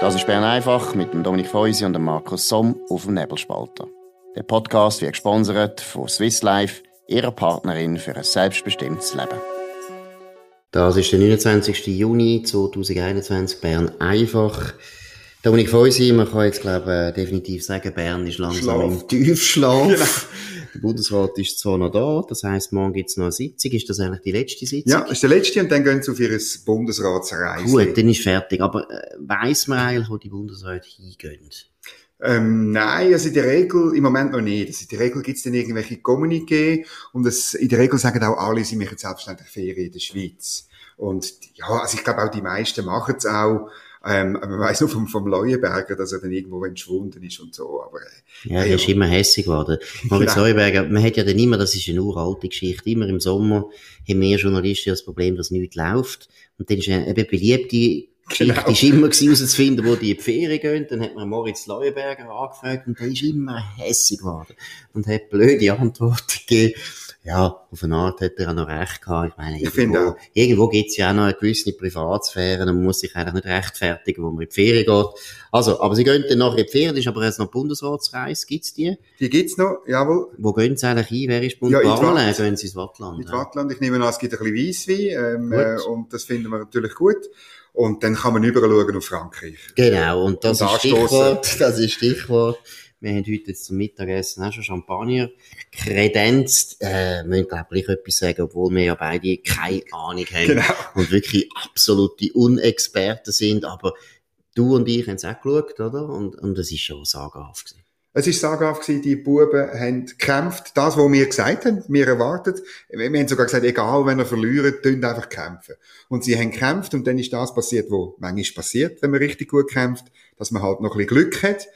Das ist Bern einfach mit dem Dominik Feusi und dem Markus Somm auf dem Nebelspalter. Der Podcast wird gesponsert von Swiss Life, ihrer Partnerin für ein selbstbestimmtes Leben. Das ist der 29. Juni 2021, Bern einfach. Dominik Feusi, man kann jetzt, glaube ich, definitiv sagen, Bern ist langsam Schlaf. im Tiefschlaf. Genau. Der Bundesrat ist zwar noch da, das heisst, morgen gibt es noch eine Sitzung. Ist das eigentlich die letzte Sitzung? Ja, das ist die letzte und dann gehen sie auf ihre Bundesratsreise. Gut, dann ist fertig. Aber äh, weiss man eigentlich, wo die Bundesräte hingehen? Ähm, nein, also in der Regel im Moment noch nicht. Also in der Regel gibt es dann irgendwelche Kommuniqué und es, in der Regel sagen auch alle, sie machen selbstständig Ferien in der Schweiz. Und ja, also ich glaube auch die meisten machen es auch. Ähm, man weiß nur vom, vom Leuenberger, dass er dann irgendwo entschwunden ist und so, aber, äh, Ja, er ist immer hässig geworden. Moritz genau. Leuenberger, man hat ja dann immer, das ist eine uralte Geschichte, immer im Sommer haben wir Journalisten das Problem, dass nichts läuft. Und dann ist eine, eine beliebte Geschichte genau. ist immer herauszufinden, wo die in die Ferien gehen. Dann hat man Moritz Leuenberger angefragt und der ist immer hässig geworden und hat blöde Antworten gegeben ja, auf eine Art hat er auch noch recht gehabt. Ich meine, ich irgendwo, irgendwo gibt's ja auch noch eine gewisse Privatsphäre, man muss sich eigentlich nicht rechtfertigen, wo man in die Ferien geht. Also, aber sie gehen dann nachher in die Ferien, das ist aber jetzt noch Bundesratsreise, gibt's die? Die gibt's noch, jawohl. Wo gehen sie eigentlich hin? Wer ist Bund ja? Gehen sie ins Wattland? Ins Wattland, ich nehme an, es gibt ein bisschen Weisswein, ähm, äh, und das finden wir natürlich gut. Und dann kann man überall schauen auf Frankreich. Genau, und das und ist Stichwort, das ist Stichwort. Wir haben heute jetzt zum Mittagessen auch schon Champagner kredenzt. Äh, wir müssen, glaube ich, etwas sagen, obwohl wir ja beide keine Ahnung haben. Genau. Und wirklich absolute Unexperten sind. Aber du und ich haben es auch geschaut, oder? Und, und es ist schon sagenhaft gewesen. Es ist sagenhaft gewesen, die Buben haben gekämpft. Das, was wir gesagt haben, wir erwartet. Wir haben sogar gesagt, egal, wenn er verliert, tun einfach kämpfen. Und sie haben gekämpft und dann ist das passiert, was manchmal passiert, wenn man richtig gut kämpft, dass man halt noch ein bisschen Glück hat.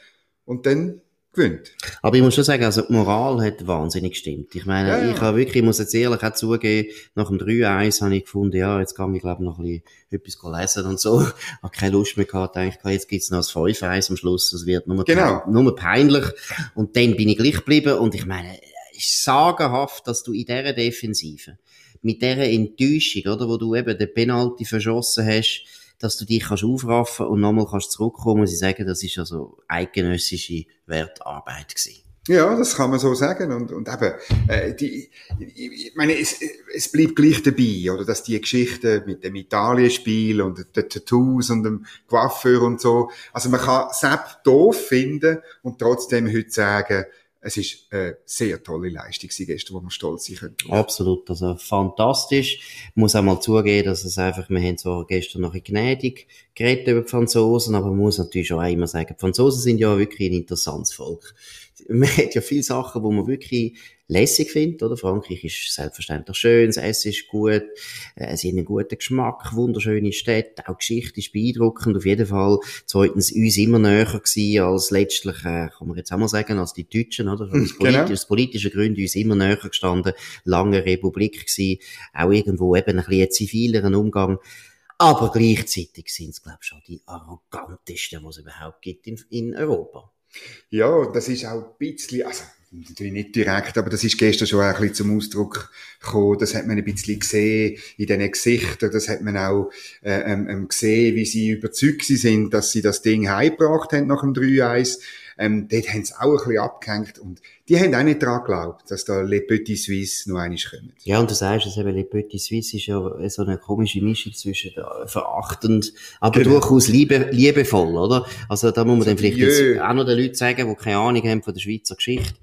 Und dann gewinnt. Aber ich muss schon sagen, also die Moral hat wahnsinnig gestimmt. Ich meine, ja, ja. ich habe wirklich, ich muss jetzt ehrlich auch zugeben, nach dem 3-1 habe ich gefunden, ja, jetzt kann ich glaube noch ein bisschen etwas lesen und so. Ich habe keine Lust mehr gehabt, eigentlich, jetzt gibt's noch das 5-1 am Schluss, das wird nur, genau. pein nur peinlich. Und dann bin ich gleich geblieben und ich meine, es ist sagenhaft, dass du in dieser Defensive, mit dieser Enttäuschung, oder, wo du eben den Penalty verschossen hast, dass du dich kannst aufraffen und nochmal kannst zurückkommen, muss ich sagen, das ist also eidgenössische Wertarbeit gewesen. Ja, das kann man so sagen. Und, und eben, äh, die, ich meine, es, es bleibt gleich dabei, oder, dass die Geschichte mit dem Italienspiel und den Tattoos und dem Coiffeur und so, also man kann Sepp doof finden und trotzdem heute sagen, es ist eine sehr tolle Leistung gestern, wo man stolz sein können. Absolut, also fantastisch. Ich muss auch mal zugeben, dass es einfach, wir haben zwar gestern noch ein gnädig geredet über die Franzosen, aber man muss natürlich auch immer sagen, die Franzosen sind ja wirklich ein interessantes Volk. Man hat ja viele Sachen, wo man wirklich lässig findet, oder? Frankreich ist selbstverständlich schön, das Essen ist gut, äh, sie haben einen guten Geschmack, wunderschöne Städte, auch Geschichte ist beeindruckend, auf jeden Fall. Zweitens, uns immer näher gewesen als letztlich, äh, kann man jetzt auch mal sagen, als die Deutschen, oder? Aus, genau. politisch, aus politischen Gründen uns immer näher gestanden, lange Republik gewesen, auch irgendwo eben ein bisschen zivileren Umgang. Aber gleichzeitig sind es, glaube ich, schon die arrogantesten, die es überhaupt gibt in, in Europa. Ja, das ist auch ein bisschen, also, natürlich nicht direkt, aber das ist gestern schon ein bisschen zum Ausdruck gekommen. Das hat man ein bisschen gesehen in diesen Gesichtern. Das hat man auch äh, ähm, ähm gesehen, wie sie überzeugt sind, dass sie das Ding heimgebracht haben nach dem 3-1. Ähm, dort haben sie auch ein bisschen abgehängt und die haben auch nicht daran geglaubt, dass da Le Petit Suisse noch einmal kommen. Ja, und du sagst es eben, Le Petit Suisse ist ja so eine komische Mischung zwischen verachtend, aber genau. durchaus liebe, liebevoll, oder? Also da muss man dann vielleicht jetzt auch noch den Leuten sagen, die keine Ahnung haben von der Schweizer Geschichte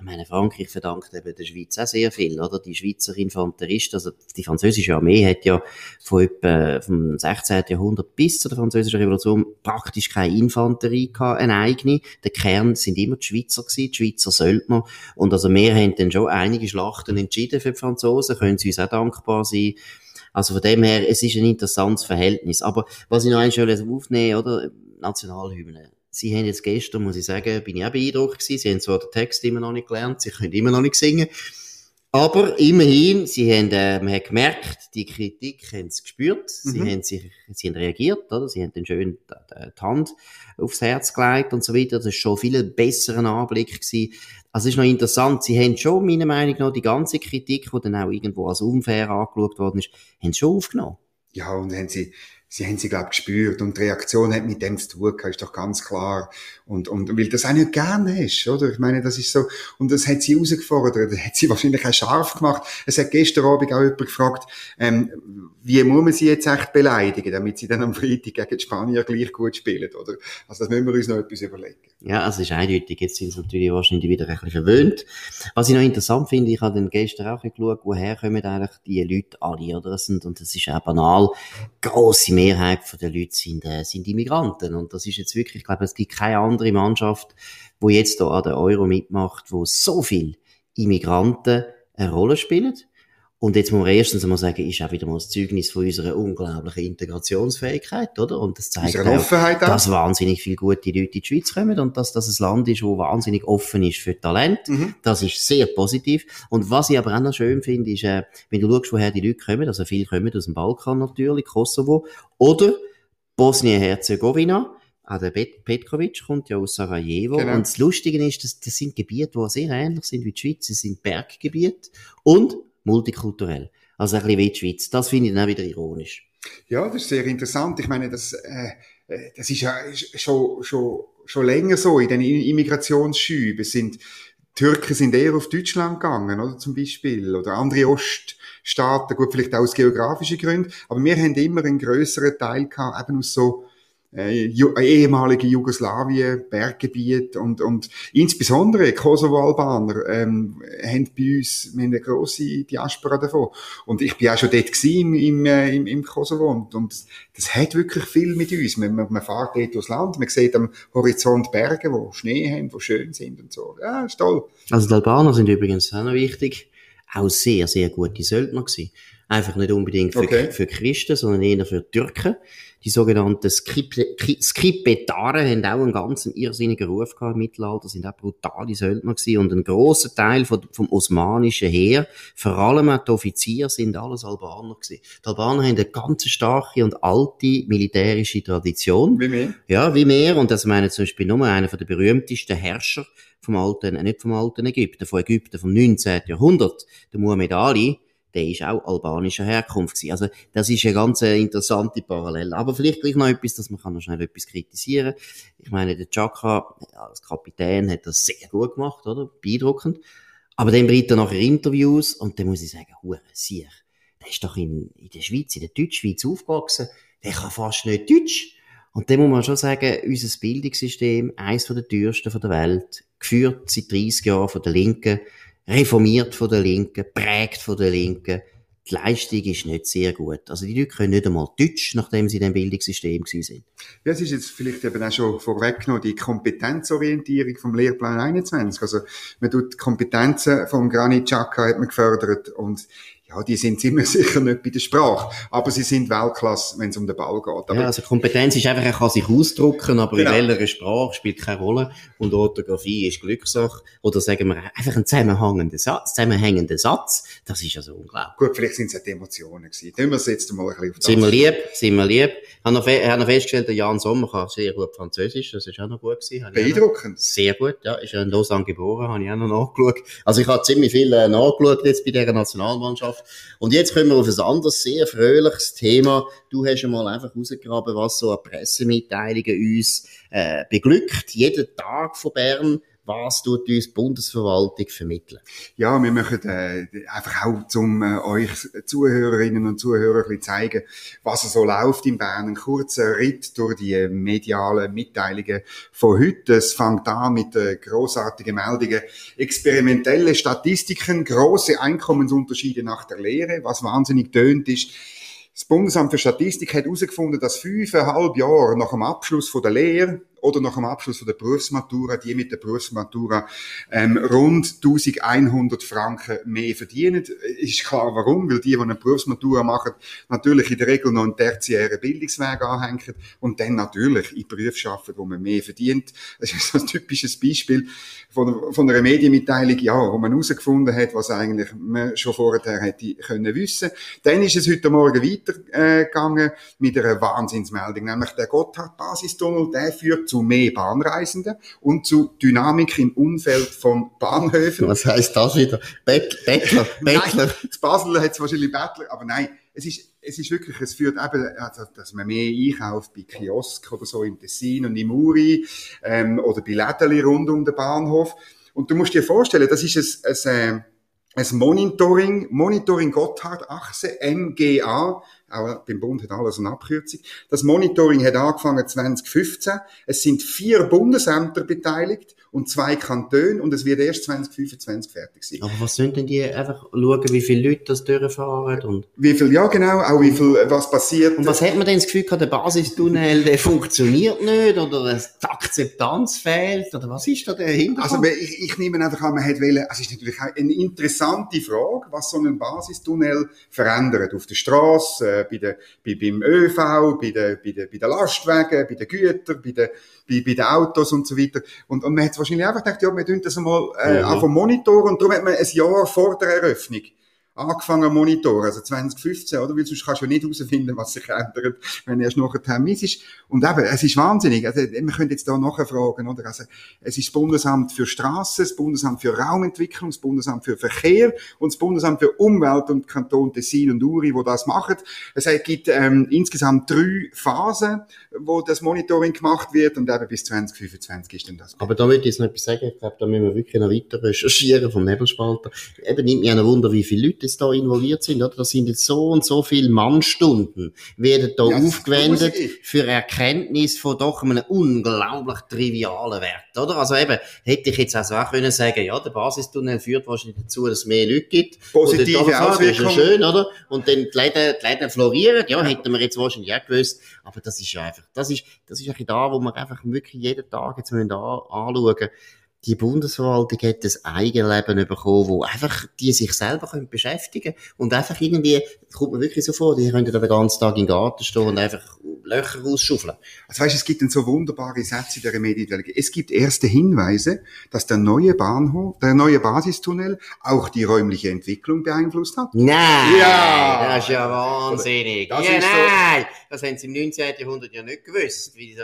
ich meine, Frankreich verdankt eben der Schweiz auch sehr viel, oder? Die Schweizer Infanteristen, also die französische Armee hat ja von etwa vom 16. Jahrhundert bis zur französischen Revolution praktisch keine Infanterie gehabt, eine eigene. Der Kern sind immer die Schweizer gewesen, die Schweizer Söldner. Und also wir haben dann schon einige Schlachten entschieden für die Franzosen, können sie uns auch dankbar sein. Also von dem her, es ist ein interessantes Verhältnis. Aber was ich noch einmal aufnehmen, oder? Nationalhymne Sie haben jetzt gestern, muss ich sagen, bin ich auch beeindruckt gewesen. Sie haben zwar den Text immer noch nicht gelernt, sie können immer noch nicht singen. Aber immerhin, sie haben, äh, man hat gemerkt, die Kritik haben sie gespürt, sie mhm. haben sich, sie haben reagiert, oder? Sie haben dann schön die, Hand aufs Herz gelegt und so weiter. Das ist schon viel ein besserer Anblick gewesen. Also, es ist noch interessant. Sie haben schon, meiner Meinung nach, die ganze Kritik, die dann auch irgendwo als unfair angeschaut worden ist, haben sie schon aufgenommen. Ja, und haben sie, sie haben sie, glaube ich, gespürt. Und die Reaktion hat mit dem zu tun ist doch ganz klar. Und, und, weil das auch nicht gerne hast, oder? Ich meine, das ist so, und das hat sie herausgefordert, das hat sie wahrscheinlich auch scharf gemacht. Es hat gestern Abend auch jemand gefragt, ähm, wie muss man sie jetzt echt beleidigen, damit sie dann am Freitag gegen die Spanier gleich gut spielen, oder? Also, das müssen wir uns noch etwas überlegen. Ja, also, ist eindeutig. Jetzt sind sie natürlich wahrscheinlich wieder ein bisschen verwöhnt. Was ich noch interessant finde, ich habe dann gestern auch geschaut, woher kommen eigentlich die Leute alle, oder? Und das ist auch banal, grosse Mehrheit der Leute sind, äh, sind Immigranten. Und das ist jetzt wirklich, ich glaube, es gibt keine andere Mannschaft, wo jetzt da an der Euro mitmacht, wo so viel Immigranten eine Rolle spielen. Und jetzt muss man erstens einmal sagen, ist auch wieder mal das Zeugnis von unserer unglaublichen Integrationsfähigkeit, oder? Und das zeigt auch, auch, dass wahnsinnig viele gute Leute in die Schweiz kommen und dass das ein Land ist, wo wahnsinnig offen ist für Talent. Mhm. Das ist sehr positiv. Und was ich aber auch noch schön finde, ist, äh, wenn du schaust, woher die Leute kommen, also viele kommen aus dem Balkan natürlich, Kosovo, oder Bosnien-Herzegowina, auch der Pet Petkovic kommt ja aus Sarajevo. Genau. Und das Lustige ist, dass das sind Gebiete, die sehr ähnlich sind wie die Schweiz. Sie sind Berggebiete und multikulturell. Also ein bisschen wie die Schweiz. Das finde ich dann auch wieder ironisch. Ja, das ist sehr interessant. Ich meine, das, äh, äh das ist ja schon, schon, schon länger so in den Immigrationsschüben. sind, Türken sind eher auf Deutschland gegangen, oder zum Beispiel, oder andere Oststaaten, gut, vielleicht auch aus geografischen Gründen, aber wir haben immer einen größeren Teil gehabt, eben aus so äh, ehemalige Jugoslawien, Berggebiet und, und insbesondere Kosovo-Albaner ähm, haben bei uns wir haben eine grosse Diaspora davon. Und ich bin auch schon dort im, im, äh, im, im Kosovo und, und das hat wirklich viel mit uns. Man, man, man fährt dort durchs Land, man sieht am Horizont Berge, wo Schnee haben, wo schön sind und so. Ja, ist toll. Also die Albaner sind übrigens auch noch wichtig, auch sehr, sehr gute Söldner gewesen. Einfach nicht unbedingt für, okay. für Christen, sondern eher für Türken. Die sogenannten Skripetaren haben auch einen ganz irrsinnigen Ruf gehabt im Mittelalter, sind auch brutale Söldner gewesen. Und ein grosser Teil vom, vom osmanischen Heer, vor allem auch die Offiziere, sind alles Albaner gewesen. Die Albaner haben eine ganz starke und alte militärische Tradition. Wie mehr? Ja, wie mehr. Und das meine zum Beispiel nur einer der berühmtesten Herrscher vom alten, äh, nicht vom alten Ägypten, von Ägypten vom 19. Jahrhundert, der Muhammad Ali, der ist auch albanischer Herkunft gewesen. Also, das ist eine ganz äh, interessante Parallele. Aber vielleicht gleich noch etwas, dass man kann noch schnell etwas kritisieren. Ich meine, der Chakra als Kapitän hat das sehr gut gemacht, oder? Beeindruckend. Aber dann bringt er nachher Interviews und dann muss ich sagen, hure sicher. Der ist doch in, in der Schweiz, in der Deutschschweiz aufgewachsen. Der kann fast nicht Deutsch. Und dann muss man schon sagen, unser Bildungssystem, eines der teuersten der Welt, geführt seit 30 Jahren von der Linken, reformiert von der Linken, prägt von der Linken. Die Leistung ist nicht sehr gut. Also die Leute können nicht einmal Deutsch, nachdem sie in dem Bildungssystem sind. Ja, es ist jetzt vielleicht eben auch schon vorweggenommen, die Kompetenzorientierung vom Lehrplan 21. Also man tut die Kompetenzen vom Granit Xhaka hat man gefördert und ja, die sind ziemlich sicher nicht bei der Sprache, aber sie sind Weltklasse, wenn es um den Ball geht. Aber ja, also Kompetenz ist einfach, er kann sich ausdrucken, aber genau. in welcher Sprache spielt keine Rolle. Und Orthographie ist Glückssache. Oder sagen wir einfach ein zusammenhängender Satz, zusammenhängender Satz. Das ist also unglaublich. Gut, vielleicht sind es auch die Emotionen gewesen. Tun wir es jetzt mal ein bisschen auf das. Sind wir lieb, sind wir lieb. Ich habe noch, habe noch festgestellt, der Jan Sommer kann sehr gut Französisch, das ist auch noch gut gewesen. Beeindruckend. Sehr gut, ja. Ist ja in Lausanne geboren, habe ich auch noch nachgeschaut. Also ich habe ziemlich viel äh, nachgeschaut jetzt bei dieser Nationalmannschaft. Und jetzt kommen wir auf ein anderes, sehr fröhliches Thema. Du hast einmal einfach rausgegraben, was so an Pressemitteilungen uns äh, beglückt. Jeden Tag von Bern was tut uns die Bundesverwaltung vermitteln? Ja, wir möchten äh, einfach auch zum äh, euch Zuhörerinnen und Zuhörer ein zeigen, was so läuft in Bern. Ein kurzer Ritt durch die medialen Mitteilungen von heute. Es fängt an mit äh, großartigen Meldungen. Experimentelle Statistiken, große Einkommensunterschiede nach der Lehre, was wahnsinnig tönt ist. Das Bundesamt für Statistik hat herausgefunden, dass fünfeinhalb Jahre nach dem Abschluss von der Lehre oder nach dem Abschluss von der Berufsmatura, die mit der Berufsmatura ähm, rund 1100 Franken mehr verdienen. Ist klar, warum? Weil die, die eine Berufsmatura machen, natürlich in der Regel noch einen tertiären Bildungsweg anhängen und dann natürlich in Berufen arbeiten, wo man mehr verdient. Das ist ein typisches Beispiel von, von einer Medienmitteilung, ja, wo man herausgefunden hat, was eigentlich man schon vorher hätte können wissen. Dann ist es heute Morgen weitergegangen äh, mit einer Wahnsinnsmeldung, nämlich der Gotthard-Basistunnel, der führt zu mehr Bahnreisenden und zu Dynamik im Umfeld von Bahnhöfen. Was heißt das wieder? Bet Bettler, Bettler. nein, in Basel hat es wahrscheinlich Bettler, aber nein, es ist, es ist wirklich, es führt eben, also, dass man mehr einkauft bei Kiosk oder so im Tessin und im Uri, ähm, oder bei Lädeli rund um den Bahnhof. Und du musst dir vorstellen, das ist ein, ein, äh, ein Monitoring, Monitoring Gotthard-Achse, MGA, auch beim Bund hat alles eine Abkürzung. Das Monitoring hat angefangen 2015. Es sind vier Bundesämter beteiligt und zwei Kantone und es wird erst 2025 fertig sein. Aber was sind denn die einfach schauen, wie viele Leute das durchfahren und? Wie viel, ja genau, auch wie viel, was passiert. Und was hat man denn das Gefühl gehabt, der Basistunnel, der funktioniert nicht oder die Akzeptanz fehlt oder was ist da der Hintergrund? Also ich, ich nehme einfach an, man hat wollen, es ist natürlich eine interessante Frage, was so ein Basistunnel verändert auf der Straße, äh, bei der, bei, beim ÖV, bei der, bei der, bei der Lastwagen, bei den Gütern, bei den, bei, bei den Autos und so weiter. Und, und man hat wahrscheinlich einfach gedacht, ja, wir tun das einmal äh, mhm. auf dem Monitor und darum hat man ein Jahr vor der Eröffnung angefangen Monitor, also 2015, oder? Weil sonst kannst du ja nicht herausfinden, was sich ändert, wenn erst noch ein Termin ist. Und eben, es ist wahnsinnig. Also, wir können jetzt da nachfragen, oder? Also, es ist das Bundesamt für Straßen, das Bundesamt für Raumentwicklung, das Bundesamt für Verkehr und das Bundesamt für Umwelt und Kanton Tessin und Uri, wo das machen. Es gibt ähm, insgesamt drei Phasen, wo das Monitoring gemacht wird und eben bis 2025 ist dann das. Aber da würde ich jetzt noch etwas sagen. Ich glaube, da müssen wir wirklich noch weiter recherchieren vom Nebelspalter. Eben nimmt mich auch Wunder, wie viele Leute jetzt da involviert sind, oder? Da sind jetzt so und so viele Mannstunden, werden da ja, aufgewendet für Erkenntnis von doch einem unglaublich trivialen Wert, oder? Also eben, hätte ich jetzt also auch können sagen, ja, der Basistunnel führt wahrscheinlich dazu, dass es mehr Leute gibt. Positive Auswirkungen. Das ist ja schön, oder? Und dann die Läden, die Läden florieren, ja, hätten wir jetzt wahrscheinlich auch gewusst. Aber das ist ja einfach, das ist, das ist eigentlich da, wo wir einfach wirklich jeden Tag jetzt müssen anschauen müssen die Bundesverwaltung hat ein Eigenleben bekommen, wo einfach die sich selber können beschäftigen und einfach irgendwie, kommt mir wirklich so vor, die können den ganzen Tag im Garten stehen und einfach Löcher rausschaufeln. Also weißt, es gibt dann so wunderbare Sätze in der Medienwelt. Es gibt erste Hinweise, dass der neue Bahnhof, der neue Basistunnel auch die räumliche Entwicklung beeinflusst hat. Nein! Ja! Das ist ja wahnsinnig. Das ja, nein! So. Das haben sie im 19. Jahrhundert ja nicht gewusst, wie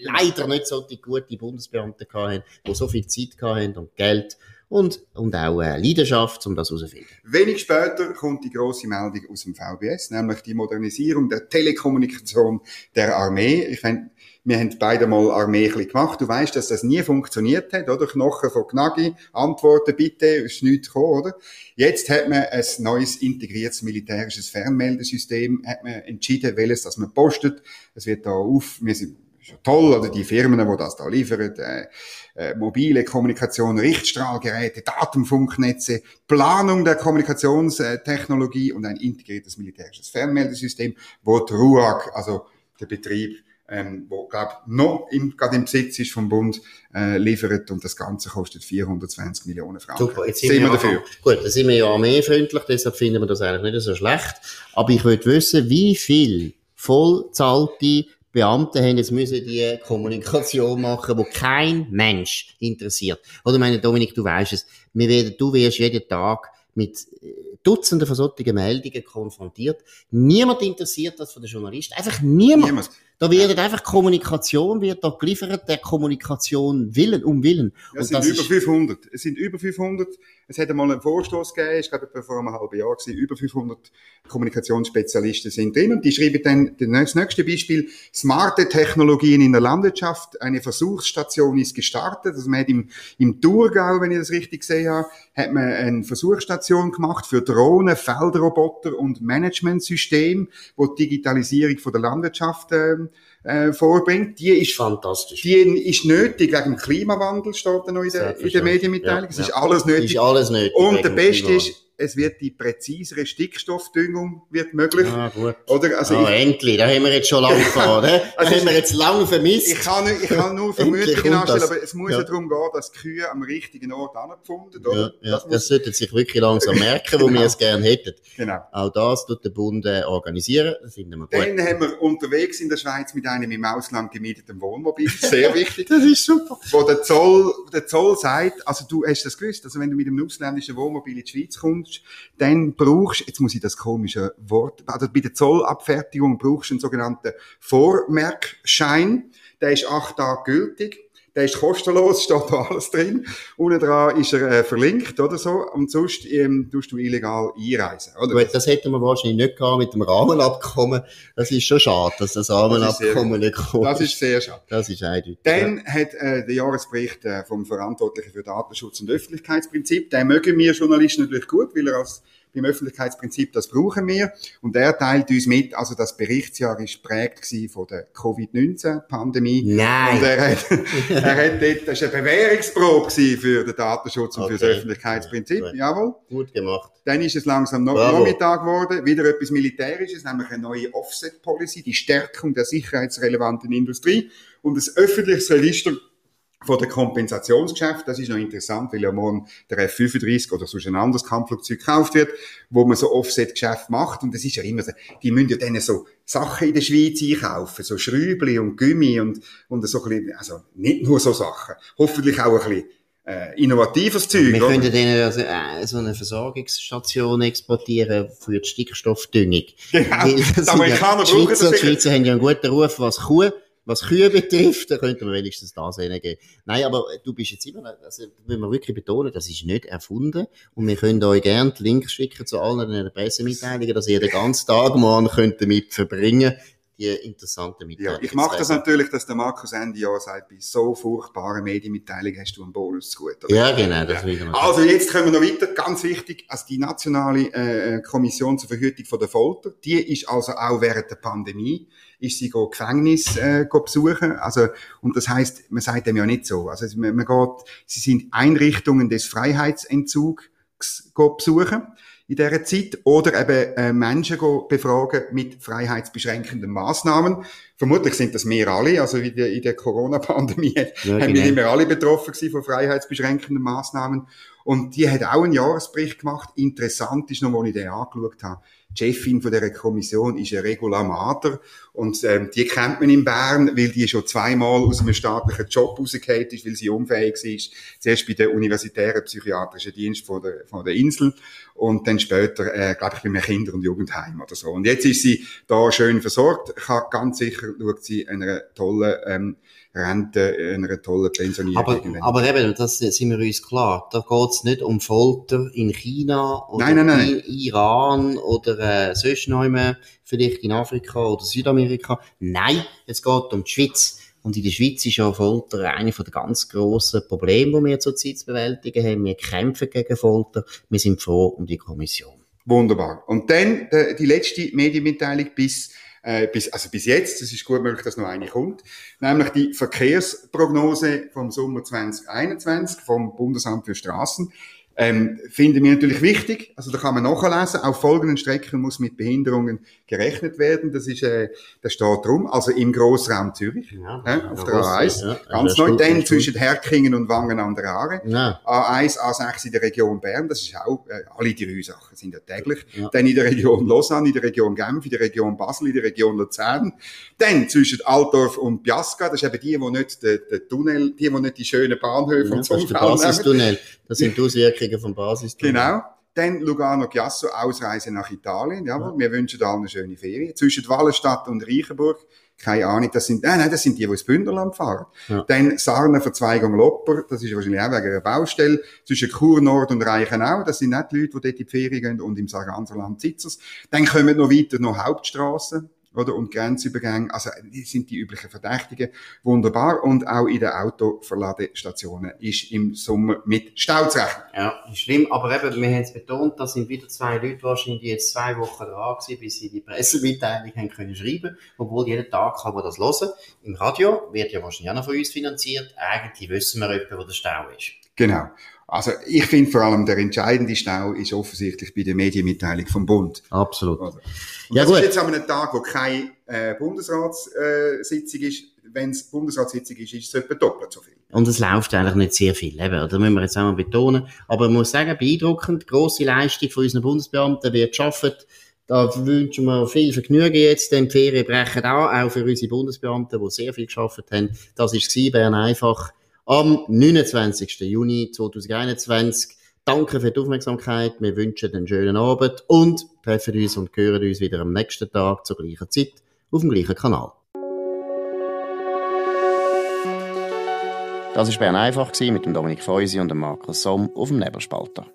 leider nicht so die gute Bundesbeamte hatten, die so viel Zeit hatten und Geld und, und auch äh, Leidenschaft, um das herauszufinden. Wenig später kommt die große Meldung aus dem VBS, nämlich die Modernisierung der Telekommunikation der Armee. Ich find, wir haben beide mal Armee gemacht. Du weißt, dass das nie funktioniert hat, oder? Knochen von Gnagi, Antworten bitte, ist nichts gekommen, oder? Jetzt hat man ein neues integriertes militärisches Fernmeldesystem, hat man entschieden, welches das man postet. Es wird da auf, wir sind ist toll, oder die Firmen, die das da liefern, äh, äh, mobile Kommunikation, Richtstrahlgeräte, Datenfunknetze, Planung der Kommunikationstechnologie und ein integriertes militärisches Fernmeldesystem, wo die RUAG, also der Betrieb, ähm, wo glaub noch im, gerade im Besitz ist vom Bund, äh, liefert und das Ganze kostet 420 Millionen Franken. Super, jetzt sind, sind wir, dafür. Gut, dann sind wir ja armeefreundlich, deshalb finden wir das eigentlich nicht so schlecht. Aber ich würde wissen, wie viel vollzahlte Beamten haben jetzt müssen die Kommunikation machen, wo kein Mensch interessiert. Oder meine Dominik, du weißt es, wir werden, du wirst jeden Tag mit äh, Dutzenden von solchen Meldungen konfrontiert. Niemand interessiert das von den Journalisten. Einfach niemand. niemand. Da wird einfach Kommunikation wird da geliefert, der Kommunikation Willen um Willen. Ja, es sind über 500. Es sind über 500. Es hätte mal einen Vorstoß gegeben, ich glaube, vor einem halben Jahr gewesen, über 500 Kommunikationsspezialisten sind drin und die schreiben dann das nächste Beispiel, smarte Technologien in der Landwirtschaft, eine Versuchsstation ist gestartet, also man hat im, im Thurgau, wenn ich das richtig gesehen habe, hat man eine Versuchsstation gemacht für Drohnen, Feldroboter und Managementsystem, wo die Digitalisierung von der Landwirtschaft äh, äh, vorbringt, die ist fantastisch. Die ist nötig wegen dem Klimawandel, steht da noch in der, in der Medienmitteilung. Ja, es ist alles nötig. Ist alles nötig. Und der Beste ist, es wird die präzisere Stickstoffdüngung wird möglich. Ah, gut. Oder, also ah, ich, endlich, da haben wir jetzt schon lange gefahren, ne? also haben wir jetzt lange vermisst. Ich kann, ich kann nur Vermutungen anstellen, aber es muss ja. ja darum gehen, dass die Kühe am richtigen Ort angefunden, oder? Ja, ja. Das, das sollte sich wirklich langsam merken, wo genau. wir es gerne hätten. Genau. Auch das tut der Bund äh, organisieren, das finden wir gut. Dann haben wir unterwegs in der Schweiz mit einem im Ausland gemieteten Wohnmobil, sehr wichtig. das ist super. Wo der Zoll, der Zoll sagt, also du hast das gewusst, also wenn du mit einem ausländischen Wohnmobil in die Schweiz kommst, dann brauchst, jetzt muss ich das komische Wort, also bei der Zollabfertigung brauchst du einen sogenannten Vormerkschein. Der ist acht Tage gültig. Der ist kostenlos, steht da alles drin. Unten dran ist er äh, verlinkt oder so. Und sonst ähm, tust du illegal einreisen. Oder? Gut, das hätten wir wahrscheinlich nicht gehabt mit dem Rahmenabkommen. Das ist schon schade, dass das Rahmenabkommen nicht kommt. Das ist sehr schade. Das ist eindeutig. Dann ja. hat äh, der Jahresbericht äh, vom Verantwortlichen für Datenschutz und Öffentlichkeitsprinzip, den mögen wir Journalisten natürlich gut, weil er als beim Öffentlichkeitsprinzip, das brauchen wir. Und er teilt uns mit, also das Berichtsjahr ist prägt von der Covid-19-Pandemie. Nein. Und er hat, er hat dort, das war eine Bewährungsprobe für den Datenschutz und okay. für das Öffentlichkeitsprinzip. Ja, Jawohl. Gut gemacht. Dann ist es langsam noch Nachmittag geworden, wieder etwas Militärisches, nämlich eine neue Offset-Policy, die Stärkung der sicherheitsrelevanten Industrie und das öffentliches Register von der Kompensationsgeschäft, das ist noch interessant, weil ja morgen der F-35 oder sonst ein anderes Kampfflugzeug gekauft wird, wo man so Offset-Geschäft macht. Und das ist ja immer so, die müssen ja dann so Sachen in der Schweiz einkaufen, so Schrübli und Gummi und, und so ein bisschen, also nicht nur so Sachen, hoffentlich auch ein bisschen äh, innovatives Zeug. Wir könnten denen also, äh, so eine Versorgungsstation exportieren für die Stickstoffdüngung. Genau, die Amerikaner ja, brauchen Schweizer, das. Die Schweizer haben ja einen guten Ruf, was Kuh was Kühe betrifft, da könnte man wenigstens das geben. Nein, aber du bist jetzt immer, also, wenn wir wirklich betonen, das ist nicht erfunden. Und wir können euch gerne Links schicken zu allen Pressemitteilungen, dass ihr den ganzen Tag morgen könnt damit verbringen die interessanten Mitteilungen. Ja, ich mache das natürlich, dass der Markus Ende Jahr sagt, bei so furchtbaren Medienmitteilungen hast du einen Bonus zu gut. Oder? Ja, genau, das ja. will Also jetzt kommen wir noch weiter, ganz wichtig, also die nationale äh, Kommission zur Verhütung von der Folter, die ist also auch während der Pandemie ist sie go Gefängnis äh, go besuchen. Also und das heißt, man sagt dem ja nicht so. Also man, man geht, sie sind Einrichtungen des Freiheitsentzugs go besuchen in dieser Zeit oder eben äh, Menschen befragen mit freiheitsbeschränkenden Maßnahmen. Vermutlich sind das wir alle, also in der, in der Corona-Pandemie ja, haben wir genau. immer alle betroffen gewesen von freiheitsbeschränkenden Maßnahmen. Und die hat auch einen Jahresbericht gemacht. Interessant ist noch, als ich den angeschaut habe. Die Chefin von dieser Kommission ist eine Regula Mater. Und ähm, die kennt man in Bern, weil die schon zweimal aus einem staatlichen Job rausgefallen ist, weil sie unfähig war. Zuerst bei der universitären psychiatrischen Dienst von der, von der Insel und dann später, äh, glaube ich, bei einem Kinder- und Jugendheim oder so. Und jetzt ist sie da schön versorgt. Habe ganz sicher schaut sie einer tollen ähm, Rente, einer tollen Pensionierung. Aber, aber eben, das sind wir uns klar. Da geht es nicht um Folter in China oder nein, nein, nein. in Iran oder äh, sonst noch vielleicht in Afrika oder Südamerika. Nein, es geht um die Schweiz. Und in der Schweiz ist ja Folter eine der ganz grossen Probleme, die wir zurzeit zu bewältigen haben. Wir kämpfen gegen Folter. Wir sind froh um die Kommission. Wunderbar. Und dann die, die letzte Medienmitteilung bis äh, bis, also bis jetzt, es ist gut möglich, dass noch eine kommt, nämlich die Verkehrsprognose vom Sommer 2021 vom Bundesamt für Straßen. Ähm, finden wir natürlich wichtig. Also da kann man nachlesen. Auf folgenden Strecken muss mit Behinderungen gerechnet werden. Das ist, äh, das steht drum. Also im Grossraum Zürich, ja, äh, auf der A1. Ja, ganz neu. Dann zwischen Herkingen und Wangen an der Aare. Ja. A1, A6 in der Region Bern. Das ist auch, äh, alle die drei Sachen sind ja täglich. Dann in der Region Lausanne, in der Region Genf, in der Region Basel, in der Region Luzern. Dann zwischen Altdorf und Piasca. Das ist eben die, die nicht den, den Tunnel, die, die nicht die schönen Bahnhöfe ja, und so. Das ist der Basistunnel. Das sind die Auswirkungen vom Basistunnel. Genau. Dann Lugano Chiasso, Ausreise nach Italien. Jawohl. Ja. Wir wünschen allen eine schöne Ferien. Zwischen Wallenstadt und Reichenburg. Keine Ahnung, das sind, nein, nein, das sind die, die ins Bündnerland fahren. Ja. Dann Sarne, Verzweigung Lopper, das ist wahrscheinlich auch wegen einer Baustelle. Zwischen Chur Nord und Reichenau, das sind nicht die Leute, die dort in die Ferien gehen und im Sarganserland sitzen. Dann kommen noch weiter noch Hauptstraßen oder? Und Grenzübergänge, also, die sind die üblichen Verdächtigen. Wunderbar. Und auch in den Autoverladestationen ist im Sommer mit Stau zu rechnen. Ja, schlimm. Aber eben, wir haben es betont, da sind wieder zwei Leute wahrscheinlich, die jetzt zwei Wochen dran waren, bis sie die Pressemitteilung haben können schreiben. Obwohl jeden Tag kann man das hören. Im Radio wird ja wahrscheinlich auch noch von uns finanziert. Eigentlich wissen wir etwa, wo der Stau ist. Genau. Also ich finde vor allem der entscheidende Stau ist offensichtlich bei der Medienmitteilung vom Bund. Absolut. Also. ja, das gut. ist jetzt an einem Tag, wo keine äh, Bundesratssitzung ist. Wenn es Bundesratssitzung ist, ist es etwa doppelt so viel. Und es läuft eigentlich nicht sehr viel, eben. Da müssen wir jetzt auch mal betonen. Aber man muss sagen, beeindruckend, grosse Leistung von unseren Bundesbeamten wird geschaffen. Da wünschen wir viel Vergnügen jetzt. Die Ferien brechen an, auch für unsere Bundesbeamten, die sehr viel geschafft haben. Das war Bern einfach am 29. Juni 2021. Danke für die Aufmerksamkeit. Wir wünschen einen schönen Abend und treffen uns und hören uns wieder am nächsten Tag zur gleichen Zeit auf dem gleichen Kanal. Das war Bern einfach mit Dominik Feusi und Markus Somm auf dem Nebelspalter.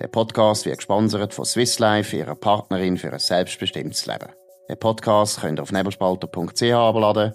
Der Podcast wird gesponsert von Swiss Life, ihrer Partnerin für ein selbstbestimmtes Leben. Den Podcast könnt ihr auf nebelspalter.ch abladen